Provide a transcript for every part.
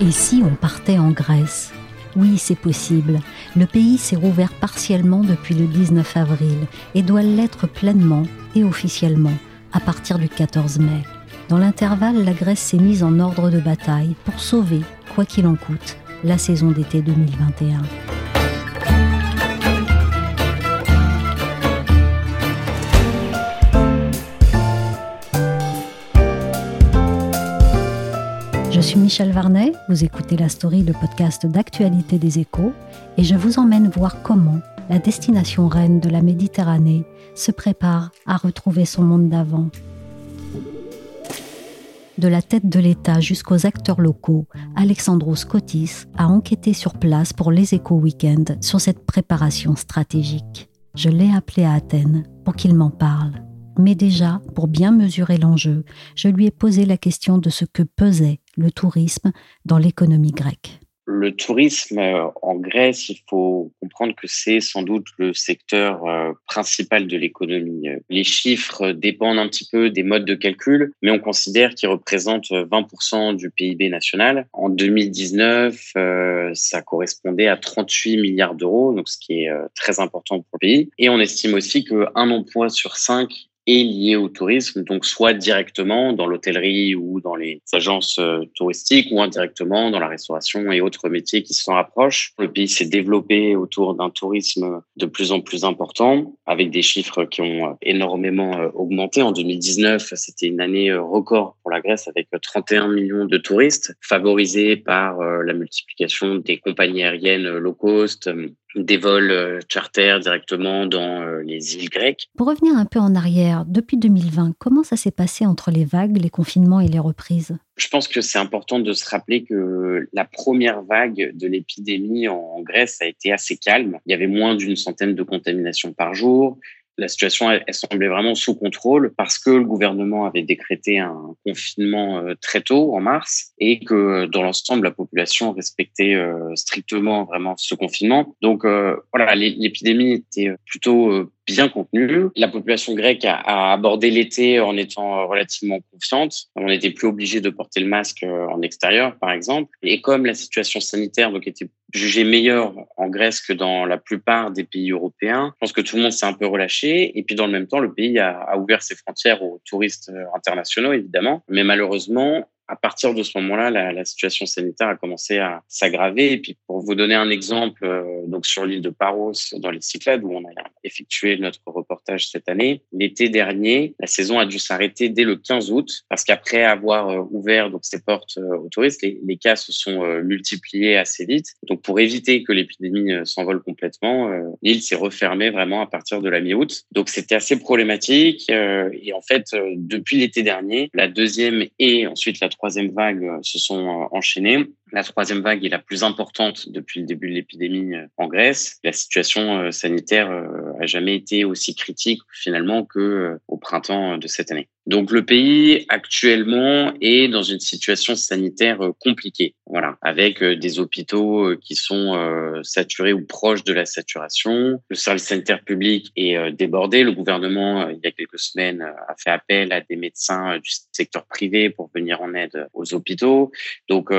Et si on partait en Grèce Oui, c'est possible. Le pays s'est rouvert partiellement depuis le 19 avril et doit l'être pleinement et officiellement à partir du 14 mai. Dans l'intervalle, la Grèce s'est mise en ordre de bataille pour sauver, quoi qu'il en coûte, la saison d'été 2021. Je suis Michel Varnet, vous écoutez la story, le podcast d'actualité des échos, et je vous emmène voir comment la destination reine de la Méditerranée se prépare à retrouver son monde d'avant. De la tête de l'État jusqu'aux acteurs locaux, Alexandros Kotis a enquêté sur place pour les échos week-end sur cette préparation stratégique. Je l'ai appelé à Athènes pour qu'il m'en parle. Mais déjà, pour bien mesurer l'enjeu, je lui ai posé la question de ce que pesait le tourisme dans l'économie grecque. Le tourisme euh, en Grèce, il faut comprendre que c'est sans doute le secteur euh, principal de l'économie. Les chiffres dépendent un petit peu des modes de calcul, mais on considère qu'ils représentent 20% du PIB national. En 2019, euh, ça correspondait à 38 milliards d'euros, donc ce qui est très important pour le pays. Et on estime aussi qu'un emploi sur cinq est lié au tourisme, donc soit directement dans l'hôtellerie ou dans les agences euh, touristiques ou indirectement dans la restauration et autres métiers qui s'en rapprochent. Le pays s'est développé autour d'un tourisme de plus en plus important avec des chiffres qui ont euh, énormément euh, augmenté. En 2019, c'était une année record pour la Grèce avec 31 millions de touristes favorisés par la multiplication des compagnies aériennes low cost, des vols euh, charter directement dans euh, les îles grecques. Pour revenir un peu en arrière, depuis 2020, comment ça s'est passé entre les vagues, les confinements et les reprises? Je pense que c'est important de se rappeler que la première vague de l'épidémie en Grèce a été assez calme. Il y avait moins d'une centaine de contaminations par jour la situation elle, semblait vraiment sous contrôle parce que le gouvernement avait décrété un confinement euh, très tôt en mars et que dans l'ensemble la population respectait euh, strictement vraiment ce confinement. Donc euh, voilà, l'épidémie était plutôt bien contenu. La population grecque a, abordé l'été en étant relativement confiante. On n'était plus obligé de porter le masque euh, en extérieur, par exemple. Et comme la situation sanitaire donc était jugée meilleure en Grèce que dans la plupart des pays européens, je pense que tout le monde s'est un peu relâché. Et puis dans le même temps, le pays a, a ouvert ses frontières aux touristes euh, internationaux, évidemment. Mais malheureusement, à partir de ce moment-là, la, la, situation sanitaire a commencé à s'aggraver. Et puis, pour vous donner un exemple, euh, donc sur l'île de Paros, dans les Cyclades, où on a effectué notre reportage cette année, l'été dernier, la saison a dû s'arrêter dès le 15 août, parce qu'après avoir euh, ouvert donc ses portes euh, aux touristes, les, les, cas se sont multipliés assez vite. Donc, pour éviter que l'épidémie s'envole complètement, l'île s'est refermée vraiment à partir de la mi-août. Donc, c'était assez problématique. et en fait, depuis l'été dernier, la deuxième et ensuite la troisième vague euh, se sont euh, enchaînées. La troisième vague est la plus importante depuis le début de l'épidémie euh, en Grèce. La situation sanitaire a jamais été aussi critique finalement que au printemps de cette année. Donc le pays actuellement est dans une situation sanitaire euh, compliquée, voilà, avec euh, des hôpitaux euh, qui sont saturés ou proches de la saturation. Le service sanitaire public est débordé. Le gouvernement, il y a quelques semaines, a fait appel à des médecins du secteur privé pour venir en aide aux hôpitaux. Donc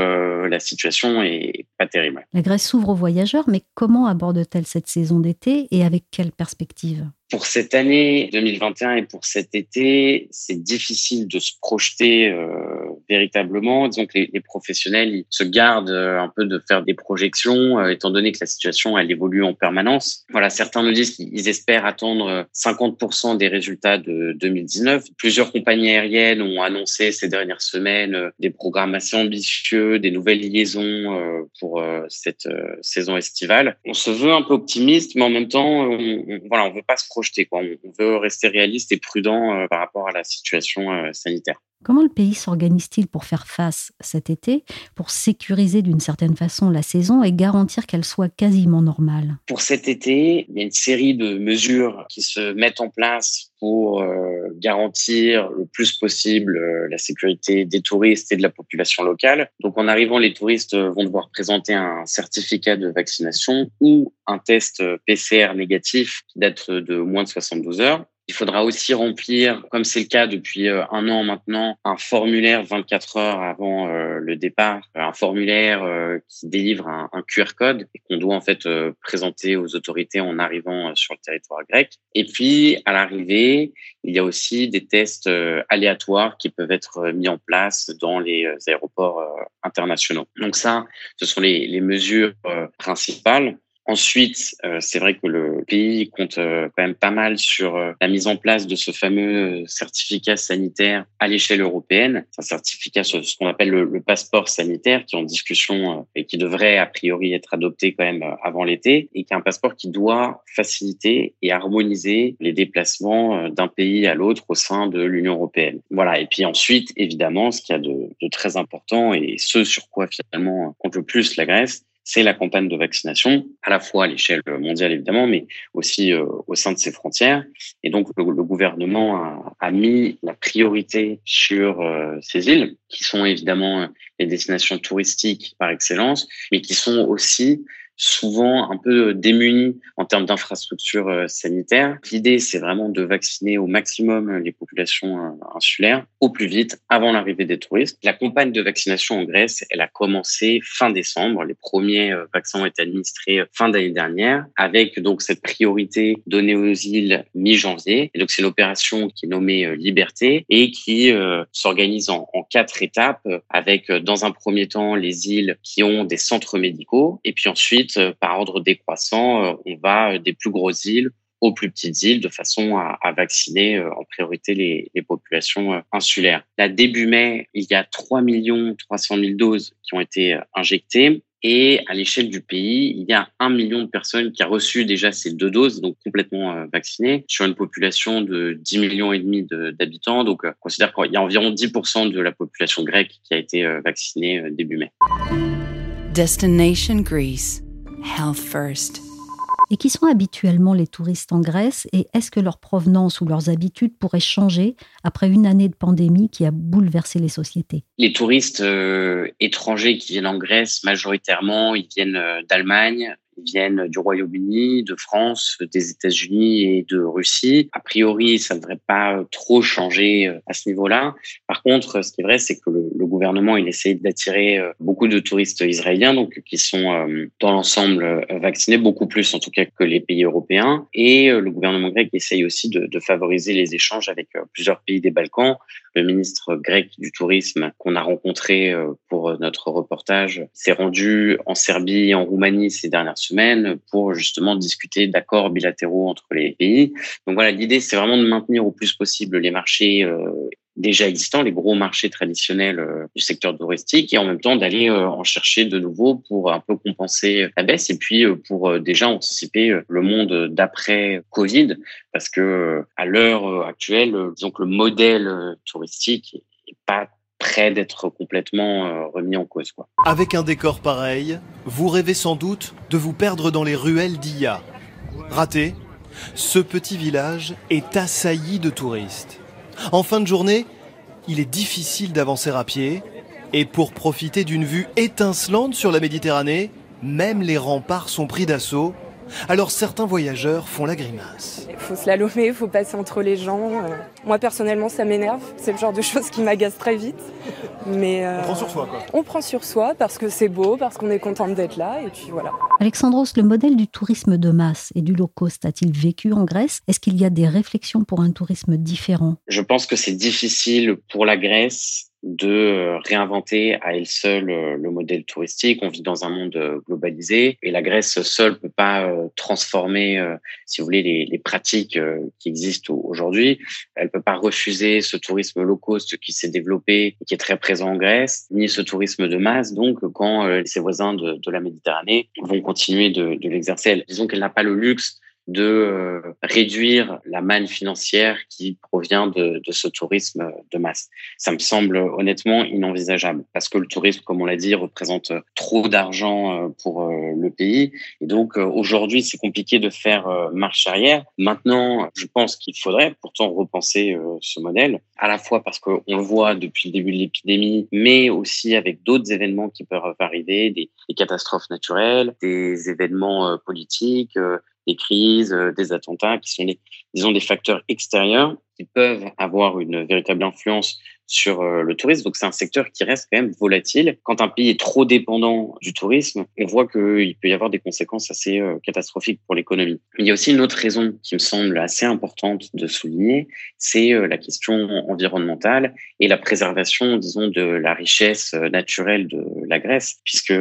situation est pas terrible. La Grèce s'ouvre aux voyageurs, mais comment aborde-t-elle cette saison d'été et avec quelle perspective? Pour cette année 2021 et pour cet été, c'est difficile de se projeter euh, véritablement. Disons que les, les, professionnels ils se gardent un peu de faire des projections, étant donné que la situation elle évolue en permanence. Voilà, certains nous disent qu'ils espèrent attendre 50% des résultats de 2019. Plusieurs compagnies aériennes ont annoncé ces dernières semaines des programmes assez ambitieux, des nouvelles liaisons pour cette saison estivale. On se veut un peu optimiste, mais en même temps, on, voilà, on veut pas se projeter. Quoi. On veut rester réaliste et prudent par rapport à la situation sanitaire. Comment le pays s'organise-t-il pour faire face cet été, pour sécuriser d'une certaine façon la saison et garantir qu'elle soit quasiment normale? Pour cet été, il y a une série de mesures qui se mettent en place pour euh, garantir le plus possible euh, la sécurité des touristes et de la population locale. Donc en arrivant, les touristes vont devoir présenter un certificat de vaccination ou un test PCR négatif qui date de moins de 72 heures. Il faudra aussi remplir, comme c'est le cas depuis euh, un an maintenant, un formulaire 24 heures avant euh, le départ, un formulaire euh, qui délivre un, QR code et qu'on doit en fait présenter aux autorités en arrivant sur le territoire grec. Et puis à l'arrivée, il y a aussi des tests aléatoires qui peuvent être mis en place dans les aéroports internationaux. Donc ça, ce sont les, les mesures principales. Ensuite, euh, c'est vrai que le pays compte euh, quand même pas mal sur euh, la mise en place de ce fameux certificat sanitaire à l'échelle européenne. C'est un certificat, ce, qu'on appelle le, passeport sanitaire, qui est en discussion et qui devrait a priori être adopté quand même avant l'été, et qui est un passeport qui doit faciliter et harmoniser les déplacements d'un pays à l'autre au sein de l'Union européenne. Voilà. Et puis ensuite, évidemment, ce qu'il y a de, de très important et ce sur quoi finalement compte le plus la Grèce, c'est la campagne de vaccination, à la fois à l'échelle mondiale évidemment, mais aussi euh, au sein de ses frontières. Et donc le, gouvernement a, mis la priorité sur euh, ces îles, qui sont évidemment les destinations touristiques par excellence, mais qui sont aussi souvent un peu démunis en termes d'infrastructures euh, sanitaires. L'idée, c'est vraiment de vacciner au maximum les populations euh, insulaires au plus vite avant l'arrivée des touristes. La campagne de vaccination en Grèce, elle a commencé fin décembre. Les premiers euh, vaccins ont été administrés fin d'année dernière avec donc cette priorité donnée aux îles mi-janvier. Et donc, c'est une opération qui est nommée Liberté et qui s'organise en quatre étapes avec dans un premier temps les îles qui ont des centres médicaux et puis ensuite euh, par ordre décroissant, euh, on va euh, des plus grosses îles aux plus petites îles de façon à, vacciner en priorité les, populations insulaires. Là, début mai, il y a 3 300 000 doses qui ont été injectées. Et à l'échelle du pays, il y a un million de personnes qui a reçu déjà ces deux doses, donc complètement vaccinées, sur une population de 10 millions et demi d'habitants. Donc, on considère qu'il y a environ 10% de la population grecque qui a été vaccinée début mai. Destination Greece. Health First. Et qui sont habituellement les touristes en Grèce et est-ce que leur provenance ou leurs habitudes pourraient changer après une année de pandémie qui a bouleversé les sociétés? Les touristes euh, étrangers qui viennent en Grèce, majoritairement, ils viennent euh, d'Allemagne, viennent du Royaume-Uni, de France, des États-Unis et de Russie. A priori, ça ne devrait pas trop changer euh, à ce niveau-là. Par contre, ce qui est vrai, c'est que le, gouvernement, il essaie d'attirer euh, beaucoup de touristes israéliens, donc qui sont euh, dans l'ensemble vaccinés, beaucoup plus en tout cas que les pays européens. Et le gouvernement grec essaye aussi de, de favoriser les échanges avec plusieurs pays des Balkans. Le ministre grec du tourisme qu'on a rencontré pour notre reportage s'est rendu en Serbie et en Roumanie ces dernières semaine pour justement discuter d'accords bilatéraux entre les pays. Donc voilà, l'idée c'est vraiment de maintenir au plus possible les marchés euh, déjà existants, les gros marchés traditionnels euh, du secteur touristique, et en même temps d'aller euh, en chercher de nouveaux pour un peu compenser la baisse et puis pour déjà anticiper le monde d'après Covid, parce que à l'heure actuelle, disons que le modèle touristique est pas près d'être complètement euh, remis en cause. Avec un décor pareil, vous rêvez sans doute de vous perdre dans les ruelles d'Ia. Raté, ce petit village est assailli de touristes. En fin de journée, il est difficile d'avancer à pied, et pour profiter d'une vue étincelante sur la Méditerranée, même les remparts sont pris d'assaut alors certains voyageurs font la grimace. Il faut slalomer, il faut passer entre les gens. Euh. Moi personnellement ça m'énerve, c'est le genre de choses qui m'agace très vite. Mais on prend sur soi quoi. On prend sur soi parce que c'est beau, parce qu'on est contente d'être là et puis voilà. Alexandros, le modèle du tourisme de masse et du low cost a-t-il vécu en Grèce? Est-ce qu'il y a des réflexions pour un tourisme différent? Je pense que c'est difficile pour la Grèce de euh, réinventer à elle seule euh, le modèle touristique. On vit dans un monde euh, globalisé et la Grèce seule peut pas transformer, si vous voulez, les, pratiques qui existent aujourd'hui. Elle peut pas refuser ce tourisme low cost qui s'est développé et qui est très présent en Grèce, ni ce tourisme de masse. Donc, quand ses voisins de, de, la Méditerranée vont continuer de, de l'exercer, disons qu'elle n'a pas le luxe de euh, réduire la manne financière qui provient de, de, ce tourisme de masse. Ça me semble honnêtement inenvisageable parce que le tourisme, comme on l'a dit, représente trop d'argent euh, pour euh, le pays. Et donc aujourd'hui, c'est compliqué de faire marche arrière. Maintenant, je pense qu'il faudrait pourtant repenser ce modèle, à la fois parce qu'on le voit depuis le début de l'épidémie, mais aussi avec d'autres événements qui peuvent arriver, des, des catastrophes naturelles, des événements politiques, des crises, euh, des attentats, qui sont des, disons, des facteurs extérieurs qui peuvent avoir une véritable influence sur euh, le tourisme. Donc c'est un secteur qui reste quand même volatile. Quand un pays est trop dépendant du tourisme, on voit qu'il peut y avoir des conséquences assez euh, catastrophiques pour l'économie. Il y a aussi une autre raison qui me semble assez importante de souligner, c'est euh, la question environnementale et la préservation, disons, de la richesse naturelle de la Grèce, puisque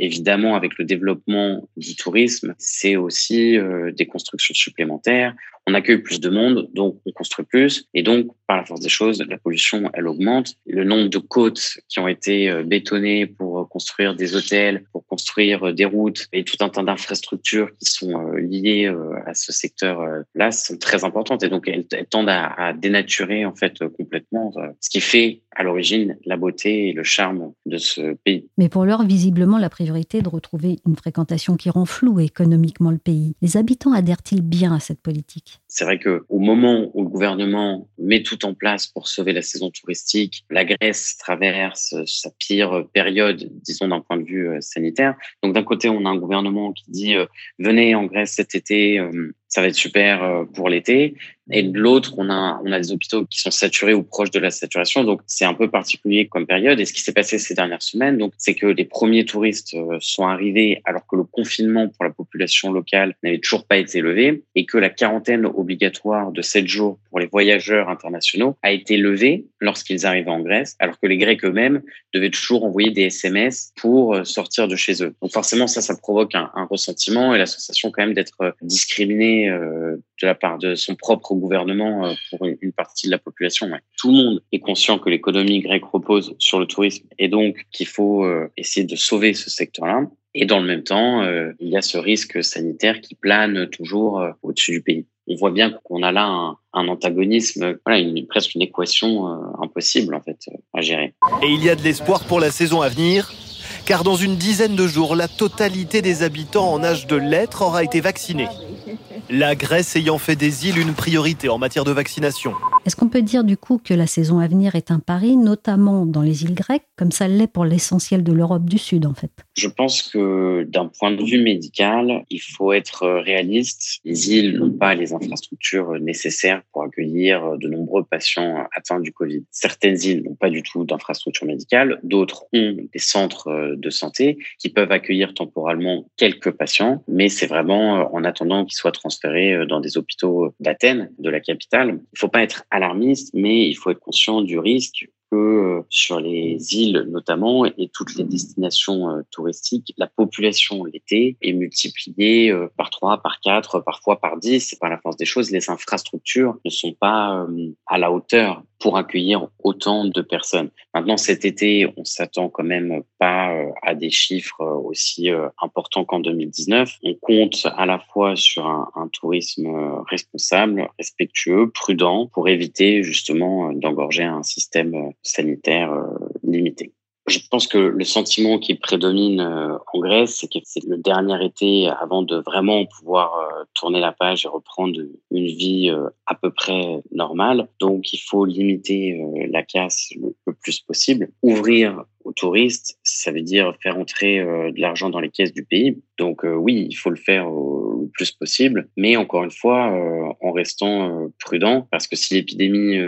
évidemment avec le développement du tourisme, c'est aussi des constructions supplémentaires. On accueille plus de monde, donc on construit plus, et donc par la force des choses, la pollution, elle augmente. Le nombre de côtes qui ont été euh, bétonnées pour euh, construire des hôtels, pour construire euh, des routes et tout un tas d'infrastructures qui sont liées à ce secteur-là sont très importantes. Et donc, elles, tendent à, dénaturer, en fait, complètement ce qui fait, à l'origine, la beauté et le charme de ce pays. Mais pour l'heure, visiblement, la priorité est de retrouver une fréquentation qui rend flou économiquement le pays. Les habitants adhèrent-ils bien à cette politique? C'est vrai qu'au moment où le gouvernement met tout en place pour sauver la saison touristique. La Grèce traverse sa pire période, disons d'un point de vue euh, sanitaire. Donc d'un côté, on a un gouvernement qui dit euh, venez en Grèce cet été, euh, ça va être super pour l'été. Et de l'autre, on a, on a des hôpitaux qui sont saturés ou proches de la saturation. Donc, c'est un peu particulier comme période. Et ce qui s'est passé ces dernières semaines, donc, c'est que les premiers touristes euh, sont arrivés alors que le confinement pour la population locale n'avait toujours pas été levé et que la quarantaine obligatoire de 7 jours pour les voyageurs internationaux a été levée lorsqu'ils arrivaient en Grèce, alors que les Grecs eux-mêmes devaient toujours envoyer des SMS pour euh, sortir de chez eux. Donc, forcément, ça, ça provoque un, un ressentiment et la sensation quand même d'être euh, de la part de son propre gouvernement euh, pour une partie de la population. Tout le monde est conscient que l'économie grecque repose sur le tourisme et donc qu'il faut euh, essayer de sauver ce secteur-là. Et dans le même temps, il y a ce risque sanitaire qui plane toujours au-dessus du pays. On voit bien qu'on a là un, antagonisme, voilà, presque une équation impossible en fait à gérer. Et il y a de l'espoir pour la saison à venir car dans une dizaine de jours, la totalité des habitants en âge de l'être aura été vaccinée la Grèce ayant fait des îles une priorité en matière de vaccination. Est-ce qu'on peut dire du coup que la saison à venir est un pari, notamment dans les îles grecques, comme ça l'est pour l'essentiel de l'Europe du Sud en fait? Je pense que d'un point de vue médical, il faut être réaliste. Les îles n'ont pas les infrastructures nécessaires pour accueillir de nombreux patients atteints du Covid. Certaines îles n'ont pas du tout d'infrastructures médicales, d'autres ont des centres de santé qui peuvent accueillir temporairement quelques patients, mais c'est vraiment en attendant qu'ils soient transférés dans des hôpitaux d'Athènes, de la capitale. Il ne faut pas être alarmiste, mais il faut être conscient du risque que euh, sur les îles notamment et toutes les destinations euh, touristiques, la population l'été est multipliée euh, par trois, par quatre, parfois par dix. C'est par la force des choses. Les infrastructures ne sont pas à la hauteur pour accueillir autant de personnes. Maintenant, cet été, on s'attend quand même pas à des chiffres aussi importants qu'en 2019. On compte à la fois sur un, un tourisme responsable, respectueux, prudent, pour éviter justement d'engorger un système sanitaire euh, limité. Je pense que le sentiment qui prédomine euh, en Grèce, c'est que c'est le dernier été avant de vraiment pouvoir euh, tourner la page et reprendre une vie à peu près normale. Donc, il faut limiter la casse le plus possible, ouvrir aux touristes, ça veut dire faire entrer euh, de l'argent dans les caisses du pays. Donc euh, oui, il faut le faire le plus possible, mais encore une fois, euh, en restant prudent, parce que si l'épidémie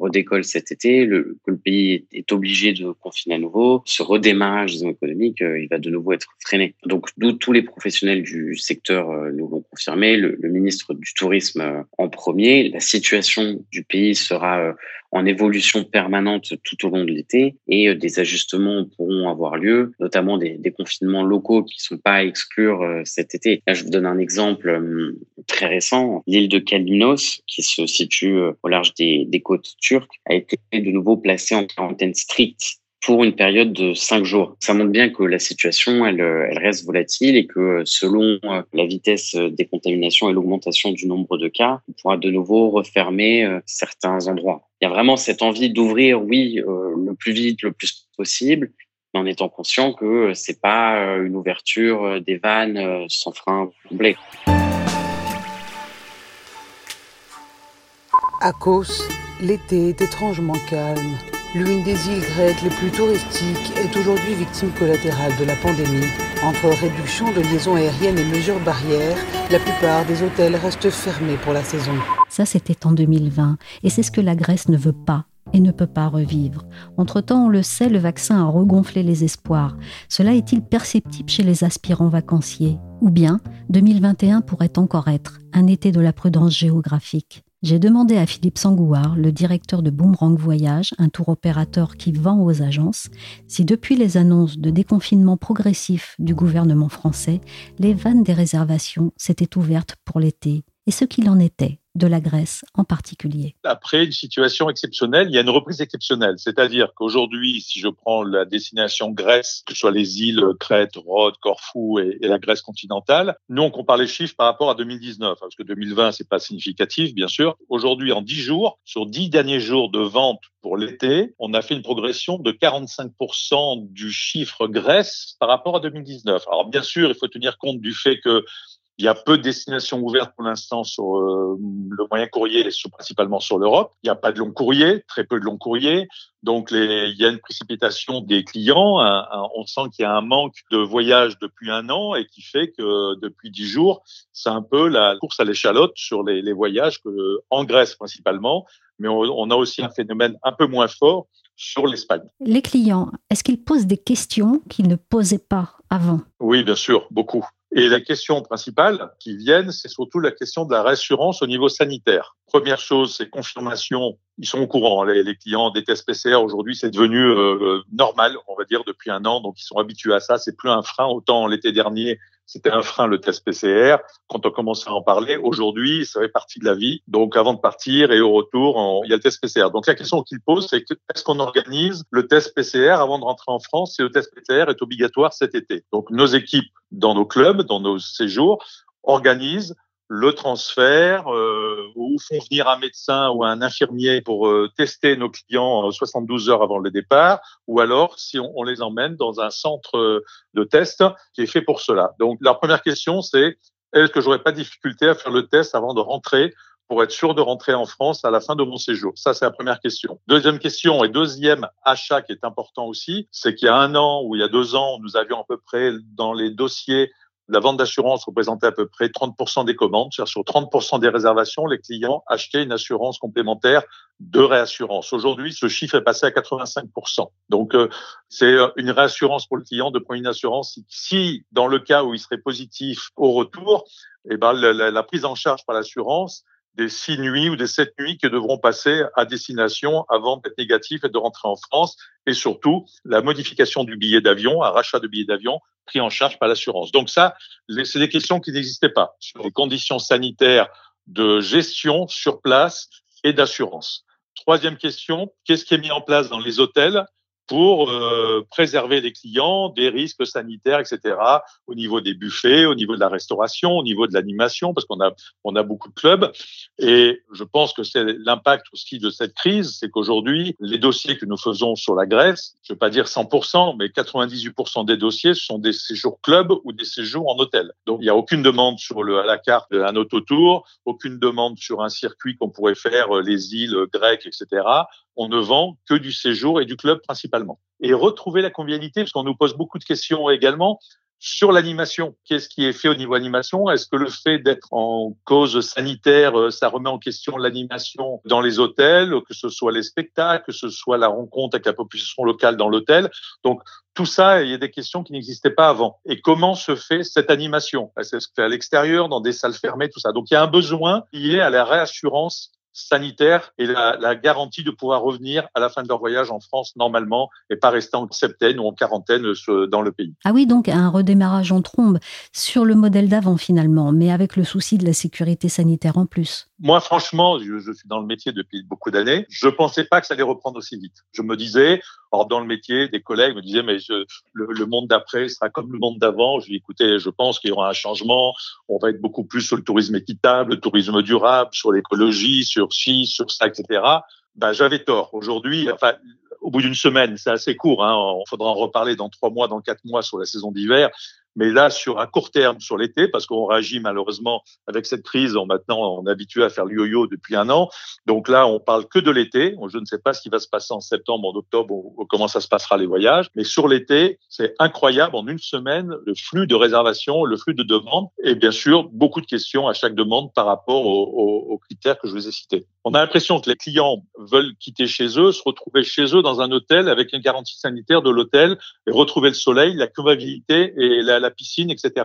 redécolle cet été, que le pays est obligé de confiner à nouveau, ce redémarrage économique, il va de nouveau être freiné. Donc d'où tous les professionnels du secteur nous l'ont confirmé, le, ministre du Tourisme en premier, la situation du pays sera en évolution permanente tout au long de l'été et euh, des ajustements pourront avoir lieu, notamment des, confinements locaux qui sont pas à exclure euh, cet été. Là, je vous donne un exemple euh, très récent. L'île de Kalymnos, qui se situe au large des côtes turques, a été de nouveau placée en quarantaine stricte pour une période de cinq jours. Ça montre bien que la situation, elle, elle reste volatile et que selon la vitesse des contaminations et l'augmentation du nombre de cas, on pourra de nouveau refermer certains endroits. Il y a vraiment cette envie d'ouvrir, oui, le plus vite, le plus possible, mais en étant conscient que c'est pas une ouverture des vannes sans frein complet. À cause, l'été est étrangement calme. L'une des îles grecques les plus touristiques est aujourd'hui victime collatérale de la pandémie. Entre réduction de liaisons aériennes et mesures barrières, la plupart des hôtels restent fermés pour la saison. Ça, c'était en 2020. Et c'est ce que la Grèce ne veut pas et ne peut pas revivre. Entre-temps, on le sait, le vaccin a regonflé les espoirs. Cela est-il perceptible chez les aspirants vacanciers? Ou bien 2021 pourrait encore être un été de la prudence géographique? J'ai demandé à Philippe Sangouard, le directeur de Boomerang Voyage, un tour opérateur qui vend aux agences, si depuis les annonces de déconfinement progressif du gouvernement français, les vannes des réservations s'étaient ouvertes pour l'été. Et ce qu'il en était? De la Grèce en particulier. Après une situation exceptionnelle, il y a une reprise exceptionnelle. C'est-à-dire qu'aujourd'hui, si je prends la destination Grèce, que ce soit les îles Crète, Rhodes, Corfou et, la Grèce continentale, nous, on compare les chiffres par rapport à 2019, parce que 2020, c'est pas significatif, bien sûr. Aujourd'hui, en 10 jours, sur 10 derniers jours de vente pour l'été, on a fait une progression de 45% du chiffre Grèce par rapport à 2019. Alors, bien sûr, il faut tenir compte du fait que il y a peu de destinations ouvertes pour l'instant sur euh, le moyen courrier, sur, principalement sur l'Europe. Il n'y a pas de long courrier, très peu de long courrier. Donc, les, il y a une précipitation des clients. on sent qu'il y a un manque de voyages depuis un an et qui fait que depuis dix jours, c'est un peu la course à l'échalote sur les, les, voyages que, en Grèce principalement. Mais on, on a aussi un phénomène un peu moins fort sur l'Espagne. Les clients, est-ce qu'ils posent des questions qu'ils ne posaient pas avant? Oui, bien sûr, beaucoup. Et la question principale qui viennent, c'est surtout la question de la réassurance au niveau sanitaire. Première chose, c'est confirmation. Ils sont au courant. Les, les clients des tests PCR aujourd'hui, c'est devenu euh, normal, on va dire, depuis un an. Donc, ils sont habitués à ça. C'est plus un frein. Autant l'été dernier, c'était un frein le test PCR. Quand on commençait à en parler, aujourd'hui, ça fait partie de la vie. Donc, avant de partir et au retour, il y a le test PCR. Donc, la question qu'il pose, c'est est-ce qu'on organise le test PCR avant de rentrer en France? Si le test PCR est obligatoire cet été Donc, nos équipes dans nos clubs, dans nos séjours, organisent le transfert euh, ou font venir un médecin ou un infirmier pour euh, tester nos clients 72 heures avant le départ, ou alors si on, on, les emmène dans un centre de test qui est fait pour cela. Donc la première question c'est est-ce que j'aurais pas de difficulté à faire le test avant de rentrer pour être sûr de rentrer en France à la fin de mon séjour? Ça, c'est la première question. Deuxième question et deuxième achat qui est important aussi, c'est qu'il y a un an ou il y a deux ans, nous avions à peu près dans les dossiers la vente d'assurance représentait à peu près 30% des commandes. Sur 30% des réservations, les clients achetaient une assurance complémentaire de réassurance. Aujourd'hui, ce chiffre est passé à 85%. Donc, euh, c'est une réassurance pour le client de prendre une assurance. Si, dans le cas où il serait positif au retour, eh ben, la prise en charge par l'assurance des six nuits ou des sept nuits qui devront passer à destination avant d'être négatifs et de rentrer en France. Et surtout, la modification du billet d'avion, un rachat de billet d'avion pris en charge par l'assurance. Donc ça, c'est des questions qui n'existaient pas sur les conditions sanitaires de gestion sur place et d'assurance. Troisième question, qu'est-ce qui est mis en place dans les hôtels? Pour euh, préserver les clients des risques sanitaires, etc. Au niveau des buffets, au niveau de la restauration, au niveau de l'animation, parce qu'on a beaucoup de clubs. Et je pense que c'est l'impact aussi de cette crise, c'est qu'aujourd'hui les dossiers que nous faisons sur la Grèce, je ne veux pas dire 100%, mais 98% des dossiers sont des séjours clubs ou des séjours en hôtel. Donc il n'y a aucune demande sur le à la carte un autotour, aucune demande sur un circuit qu'on pourrait faire euh, les îles grecques, etc on ne vend que du séjour et du club Et retrouver la convivialité, parce qu'on nous pose beaucoup de questions également sur l'animation. Qu'est-ce qui est fait au niveau animation? Est-ce que le fait d'être en cause sanitaire, euh, ça remet en question l'animation dans les hôtels, que ce soit les spectacles, que ce soit la rencontre avec la population locale dans l'hôtel? Donc tout ça, il y a des questions qui n'existaient pas avant. Et comment se fait cette animation? Est-ce fait à l'extérieur, dans des salles fermées, tout ça? Donc il y a un besoin lié à la réassurance sanitaire et la, la, garantie de pouvoir revenir à la fin de leur voyage en France normalement et pas rester en septaine ou en quarantaine euh, dans le pays. Ah oui, donc un redémarrage en trombe sur le modèle d'avant finalement, mais avec le souci de la sécurité sanitaire en plus. Moi, franchement, je, je suis dans le métier depuis beaucoup d'années. Je pensais pas que ça allait reprendre aussi vite. Je me disais, or dans le métier, des collègues me disaient, mais je, le, le, monde d'après sera comme le monde d'avant. Je dis, écoutez, je pense qu'il y aura un changement. On va être beaucoup plus sur le tourisme équitable, le tourisme durable, sur l'écologie, sur ci, sur ça, etc. Ben, j'avais tort. Aujourd'hui, enfin, au bout d'une semaine, c'est assez court. Hein, on faudra en reparler dans trois mois, dans quatre mois sur la saison d'hiver. Mais là, sur un court terme, sur l'été, parce qu'on réagit malheureusement avec cette crise, on, maintenant on est habitué à faire le yo-yo depuis un an. Donc là, on parle que de l'été. Je ne sais pas ce qui va se passer en septembre, en octobre, ou comment ça se passera les voyages. Mais sur l'été, c'est incroyable. En une semaine, le flux de réservations, le flux de demandes, et bien sûr, beaucoup de questions à chaque demande par rapport aux, aux critères que je vous ai cités. On a l'impression que les clients veulent quitter chez eux, se retrouver chez eux dans un hôtel avec une garantie sanitaire de l'hôtel et retrouver le soleil, la convivialité et la, piscine, etc.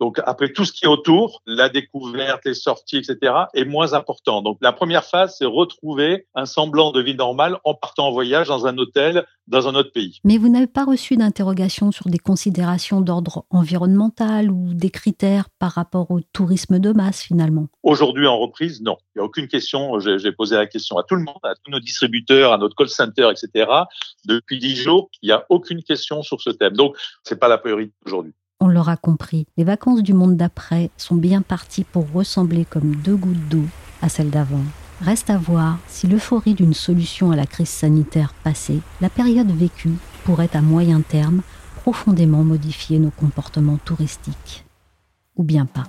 Donc après tout ce qui est autour, la découverte, les sorties, etc. est moins important. Donc la première phase, c'est retrouver un semblant de vie normale en partant en voyage dans un hôtel dans un autre pays. Mais vous n'avez pas reçu d'interrogation sur des considérations d'ordre environnemental ou des critères par rapport au tourisme de masse finalement? Aujourd'hui en reprise, non. Il n'y a aucune question. J'ai posé la question à tout le monde, à tous nos distributeurs, à notre call center, etc. Depuis dix jours, il n'y a aucune question sur ce thème. Donc, c'est pas la priorité aujourd'hui. On l'aura compris, les vacances du monde d'après sont bien parties pour ressembler comme deux gouttes d'eau à celles d'avant. Reste à voir si l'euphorie d'une solution à la crise sanitaire passée, la période vécue pourrait à moyen terme profondément modifier nos comportements touristiques. Ou bien pas.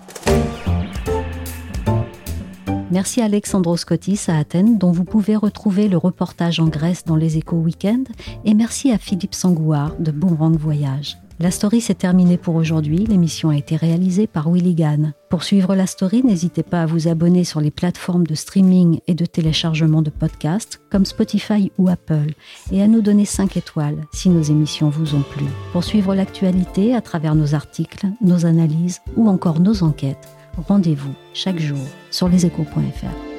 Merci à Alexandros Scottis à Athènes, dont vous pouvez retrouver le reportage en Grèce dans les échos week-end. Et merci à Philippe Sangouard de Boomerang Voyage. La story s'est terminée pour aujourd'hui. L'émission a été réalisée par Willy Gann. Pour suivre la story, n'hésitez pas à vous abonner sur les plateformes de streaming et de téléchargement de podcasts comme Spotify ou Apple et à nous donner 5 étoiles si nos émissions vous ont plu. Pour suivre l'actualité à travers nos articles, nos analyses ou encore nos enquêtes, rendez-vous chaque jour sur leséchos.fr.